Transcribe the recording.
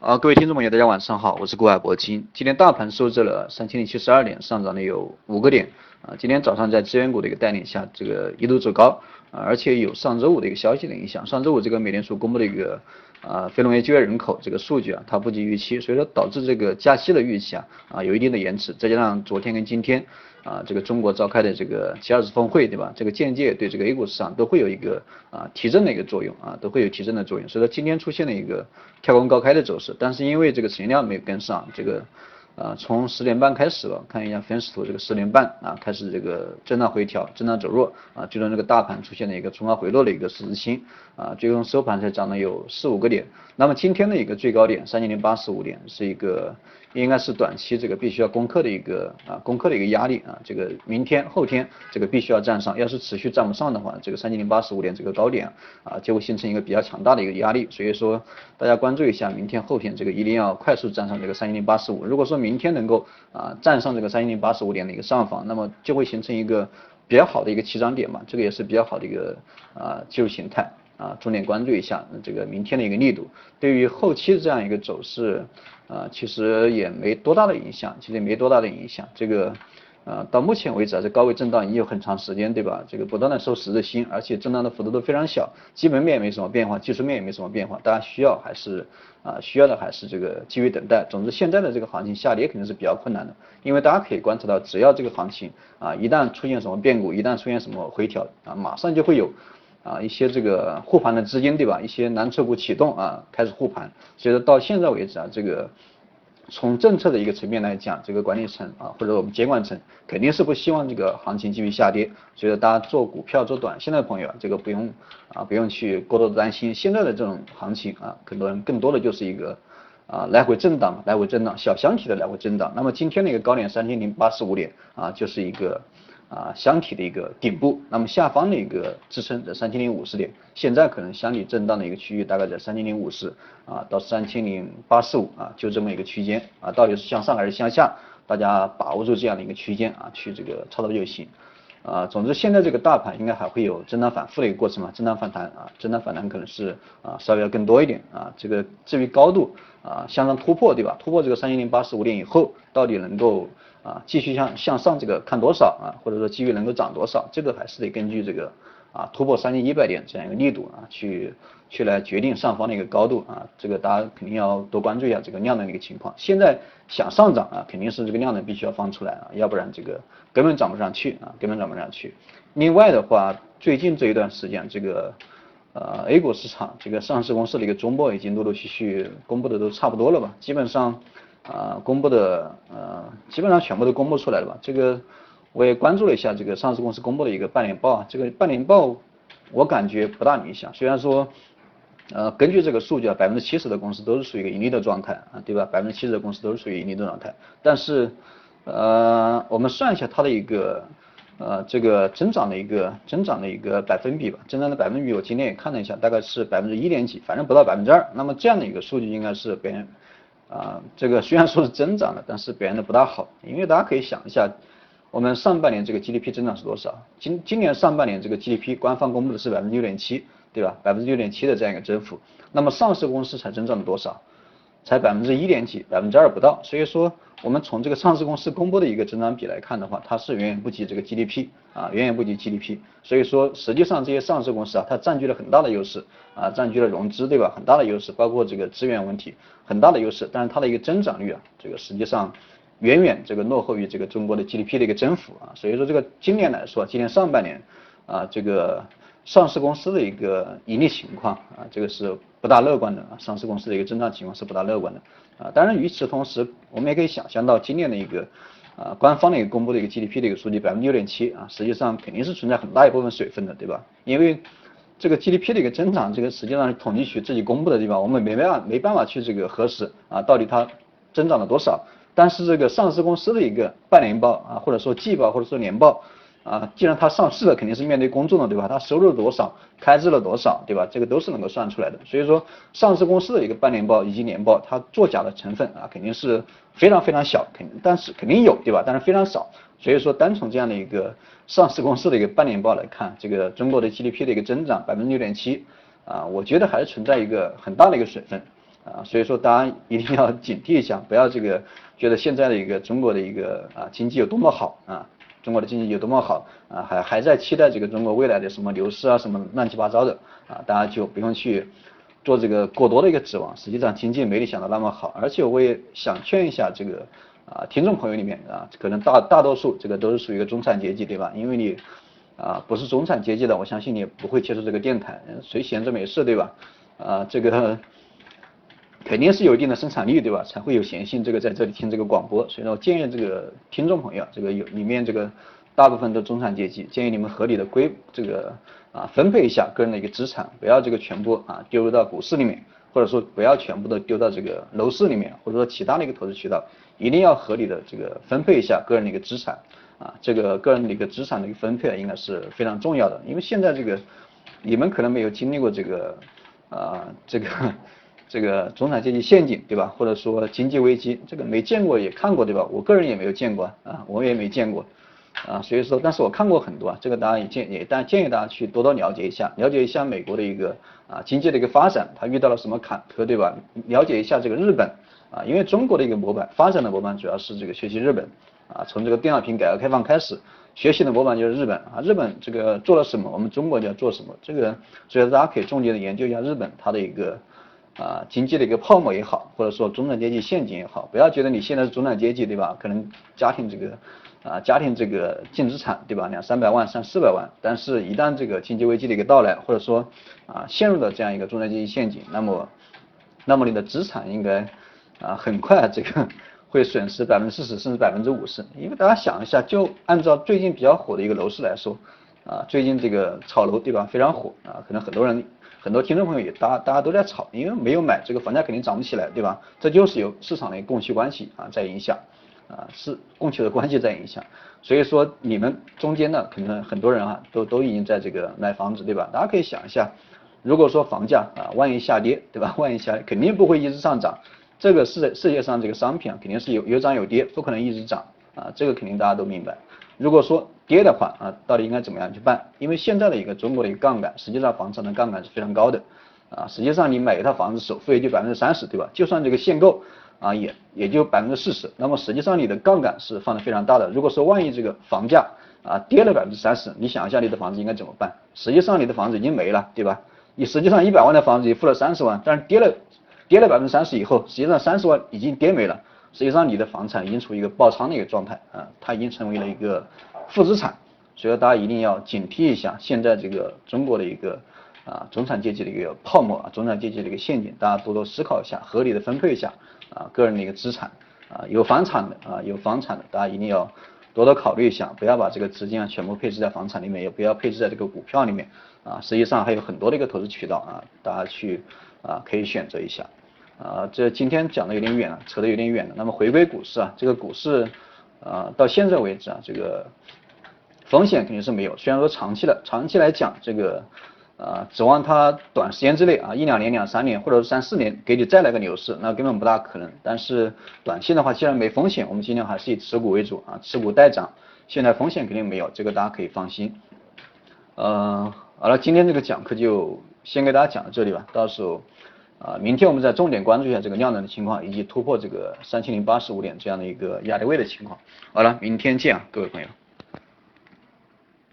啊，各位听众朋友，大家晚上好，我是郭海博金。今天大盘收至了三千零七十二点，上涨了有五个点。啊，今天早上在资源股的一个带领下，这个一度走高，啊，而且有上周五的一个消息的影响。上周五这个美联储公布的一个啊非农业就业人口这个数据啊，它不及预期，所以说导致这个加息的预期啊啊有一定的延迟。再加上昨天跟今天。啊，这个中国召开的这个 G20 峰会，对吧？这个间接对这个 A 股市场都会有一个啊提振的一个作用啊，都会有提振的作用。所以说今天出现了一个跳空高开的走势，但是因为这个成交量没有跟上，这个。啊，从十点半开始了，看一下分时图，这个十点半啊，开始这个震荡回调，震荡走弱啊，最终这个大盘出现了一个冲高回落的一个十字星啊，最终收盘才涨了有四五个点。那么今天的一个最高点三千零八十五点，是一个应该是短期这个必须要攻克的一个啊攻克的一个压力啊，这个明天后天这个必须要站上，要是持续站不上的话，这个三千零八十五点这个高点啊就会形成一个比较强大的一个压力，所以说大家关注一下明天后天这个一定要快速站上这个三千零八十五，如果说明。明天能够啊站上这个三千零八十五点的一个上方，那么就会形成一个比较好的一个起涨点嘛，这个也是比较好的一个啊技术形态啊，重点关注一下这个明天的一个力度，对于后期的这样一个走势啊，其实也没多大的影响，其实也没多大的影响，这个。呃，到目前为止啊，这高位震荡已经有很长时间，对吧？这个不断的收十字星，而且震荡的幅度都非常小，基本面也没什么变化，技术面也没什么变化，大家需要还是啊，需要的还是这个继续等待。总之，现在的这个行情下跌肯定是比较困难的，因为大家可以观察到，只要这个行情啊，一旦出现什么变故，一旦出现什么回调啊，马上就会有啊一些这个护盘的资金，对吧？一些蓝筹股启动啊，开始护盘。所以说到现在为止啊，这个。从政策的一个层面来讲，这个管理层啊，或者我们监管层肯定是不希望这个行情继续下跌，所以说大家做股票做短线的朋友，这个不用啊不用去过多的担心。现在的这种行情啊，很多人更多的就是一个啊来回震荡，来回震荡，小箱体的来回震荡。那么今天的一个高点三千零八十五点啊，就是一个。啊，箱体的一个顶部，那么下方的一个支撑在三千零五十点，现在可能箱体震荡的一个区域大概在三千零五十啊到三千零八十五啊，就这么一个区间啊，到底是向上还是向下，大家把握住这样的一个区间啊，去这个操作就行啊。总之现在这个大盘应该还会有震荡反复的一个过程嘛，震荡反弹啊，震荡反弹可能是啊稍微要更多一点啊。这个至于高度啊向上突破对吧？突破这个三千零八十五点以后，到底能够。啊，继续向向上这个看多少啊，或者说机遇能够涨多少，这个还是得根据这个啊突破三千一百点这样一个力度啊去去来决定上方的一个高度啊，这个大家肯定要多关注一下这个量能的一个情况。现在想上涨啊，肯定是这个量能必须要放出来啊，要不然这个根本涨不上去啊，根本涨不上去。另外的话，最近这一段时间这个呃 A 股市场这个上市公司的一个中报已经陆陆续续公布的都差不多了吧，基本上。啊，公布的呃，基本上全部都公布出来了吧？这个我也关注了一下这个上市公司公布的一个半年报啊，这个半年报我感觉不大理想。虽然说呃，根据这个数据啊，百分之七十的公司都是属于一个盈利的状态啊，对吧？百分之七十的公司都是属于盈利的状态。但是呃，我们算一下它的一个呃这个增长的一个增长的一个百分比吧，增长的百分比我今天也看了一下，大概是百分之一点几，反正不到百分之二。那么这样的一个数据应该是别人。啊，这个虽然说是增长了，但是表现的不大好，因为大家可以想一下，我们上半年这个 GDP 增长是多少？今今年上半年这个 GDP 官方公布的是百分之六点七，对吧？百分之六点七的这样一个增幅，那么上市公司才增长了多少？才百分之一点几，百分之二不到，所以说我们从这个上市公司公布的一个增长比来看的话，它是远远不及这个 GDP 啊，远远不及 GDP。所以说实际上这些上市公司啊，它占据了很大的优势啊，占据了融资对吧？很大的优势，包括这个资源问题很大的优势，但是它的一个增长率啊，这个实际上远远这个落后于这个中国的 GDP 的一个增幅啊。所以说这个今年来说，今年上半年啊，这个。上市公司的一个盈利情况啊，这个是不大乐观的啊。上市公司的一个增长情况是不大乐观的啊。当然，与此同时，我们也可以想象到今年的一个啊，官方的一个公布的一个 GDP 的一个数据百分之六点七啊，实际上肯定是存在很大一部分水分的，对吧？因为这个 GDP 的一个增长，这个实际上是统计局自己公布的地方，我们没办法没办法去这个核实啊，到底它增长了多少。但是这个上市公司的一个半年报啊，或者说季报或者说年报。啊，既然它上市了，肯定是面对公众的，对吧？它收入多少，开支了多少，对吧？这个都是能够算出来的。所以说，上市公司的一个半年报以及年报，它作假的成分啊，肯定是非常非常小，肯但是肯定有，对吧？但是非常少。所以说，单从这样的一个上市公司的一个半年报来看，这个中国的 GDP 的一个增长百分之六点七，啊，我觉得还是存在一个很大的一个水分。啊，所以说大家一定要警惕一下，不要这个觉得现在的一个中国的一个啊经济有多么好啊，中国的经济有多么好啊，还还在期待这个中国未来的什么牛市啊什么乱七八糟的啊，大家就不用去做这个过多的一个指望，实际上经济没你想的那么好，而且我也想劝一下这个啊听众朋友里面啊，可能大大多数这个都是属于一个中产阶级对吧？因为你啊不是中产阶级的，我相信你不会接触这个电台，谁闲着没事对吧？啊这个。肯定是有一定的生产力，对吧？才会有闲心这个在这里听这个广播。所以呢，我建议这个听众朋友，这个有里面这个大部分都中产阶级，建议你们合理的归这个啊分配一下个人的一个资产，不要这个全部啊丢入到股市里面，或者说不要全部都丢到这个楼市里面，或者说其他的一个投资渠道，一定要合理的这个分配一下个人的一个资产啊，这个个人的一个资产的一个分配啊应该是非常重要的，因为现在这个你们可能没有经历过这个啊这个。这个中产阶级陷阱，对吧？或者说经济危机，这个没见过也看过，对吧？我个人也没有见过啊，我也没见过啊，所以说，但是我看过很多啊，这个大家也建也但建议大家去多多了解一下，了解一下美国的一个啊经济的一个发展，它遇到了什么坎坷，对吧？了解一下这个日本啊，因为中国的一个模板发展的模板主要是这个学习日本啊，从这个电脑屏改革开放开始，学习的模板就是日本啊，日本这个做了什么，我们中国就要做什么，这个所以大家可以重点的研究一下日本它的一个。啊，经济的一个泡沫也好，或者说中产阶级陷阱也好，不要觉得你现在是中产阶级，对吧？可能家庭这个啊，家庭这个净资产，对吧？两三百万、三四百万，但是一旦这个经济危机的一个到来，或者说啊，陷入了这样一个中产阶级陷阱，那么，那么你的资产应该啊，很快这个会损失百分之四十甚至百分之五十，因为大家想一下，就按照最近比较火的一个楼市来说，啊，最近这个炒楼，对吧？非常火啊，可能很多人。很多听众朋友也，大大家都在炒，因为没有买，这个房价肯定涨不起来，对吧？这就是由市场的供需关系啊在影响，啊是供求的关系在影响。所以说你们中间呢，可能很多人啊都都已经在这个买房子，对吧？大家可以想一下，如果说房价啊万一下跌，对吧？万一下肯定不会一直上涨，这个世世界上这个商品啊肯定是有有涨有跌，不可能一直涨啊，这个肯定大家都明白。如果说跌的话啊，到底应该怎么样去办？因为现在的一个中国的一个杠杆，实际上房产的杠杆是非常高的啊。实际上你买一套房子首付也就百分之三十，对吧？就算这个限购啊，也也就百分之四十。那么实际上你的杠杆是放的非常大的。如果说万一这个房价啊跌了百分之三十，你想一下你的房子应该怎么办？实际上你的房子已经没了，对吧？你实际上一百万的房子你付了三十万，但是跌了跌了百分之三十以后，实际上三十万已经跌没了。实际上你的房产已经处于一个爆仓的一个状态啊，它已经成为了一个负资产，所以大家一定要警惕一下现在这个中国的一个啊中产阶级的一个泡沫啊，中产阶级的一个陷阱，大家多多思考一下，合理的分配一下啊个人的一个资产啊，有房产的啊有房产的，大家一定要多多考虑一下，不要把这个资金啊全部配置在房产里面，也不要配置在这个股票里面啊，实际上还有很多的一个投资渠道啊，大家去啊可以选择一下。啊，这今天讲的有点远了，扯得有点远了。那么回归股市啊，这个股市啊，到现在为止啊，这个风险肯定是没有。虽然说长期的，长期来讲，这个呃，指望它短时间之内啊，一两年、两三年或者是三四年给你再来个牛市，那根本不大可能。但是短期的话，既然没风险，我们尽量还是以持股为主啊，持股待涨。现在风险肯定没有，这个大家可以放心。嗯，好了，今天这个讲课就先给大家讲到这里吧，到时候。啊，明天我们再重点关注一下这个量能的情况，以及突破这个三千零八十五点这样的一个压力位的情况。好了，明天见啊，各位朋友。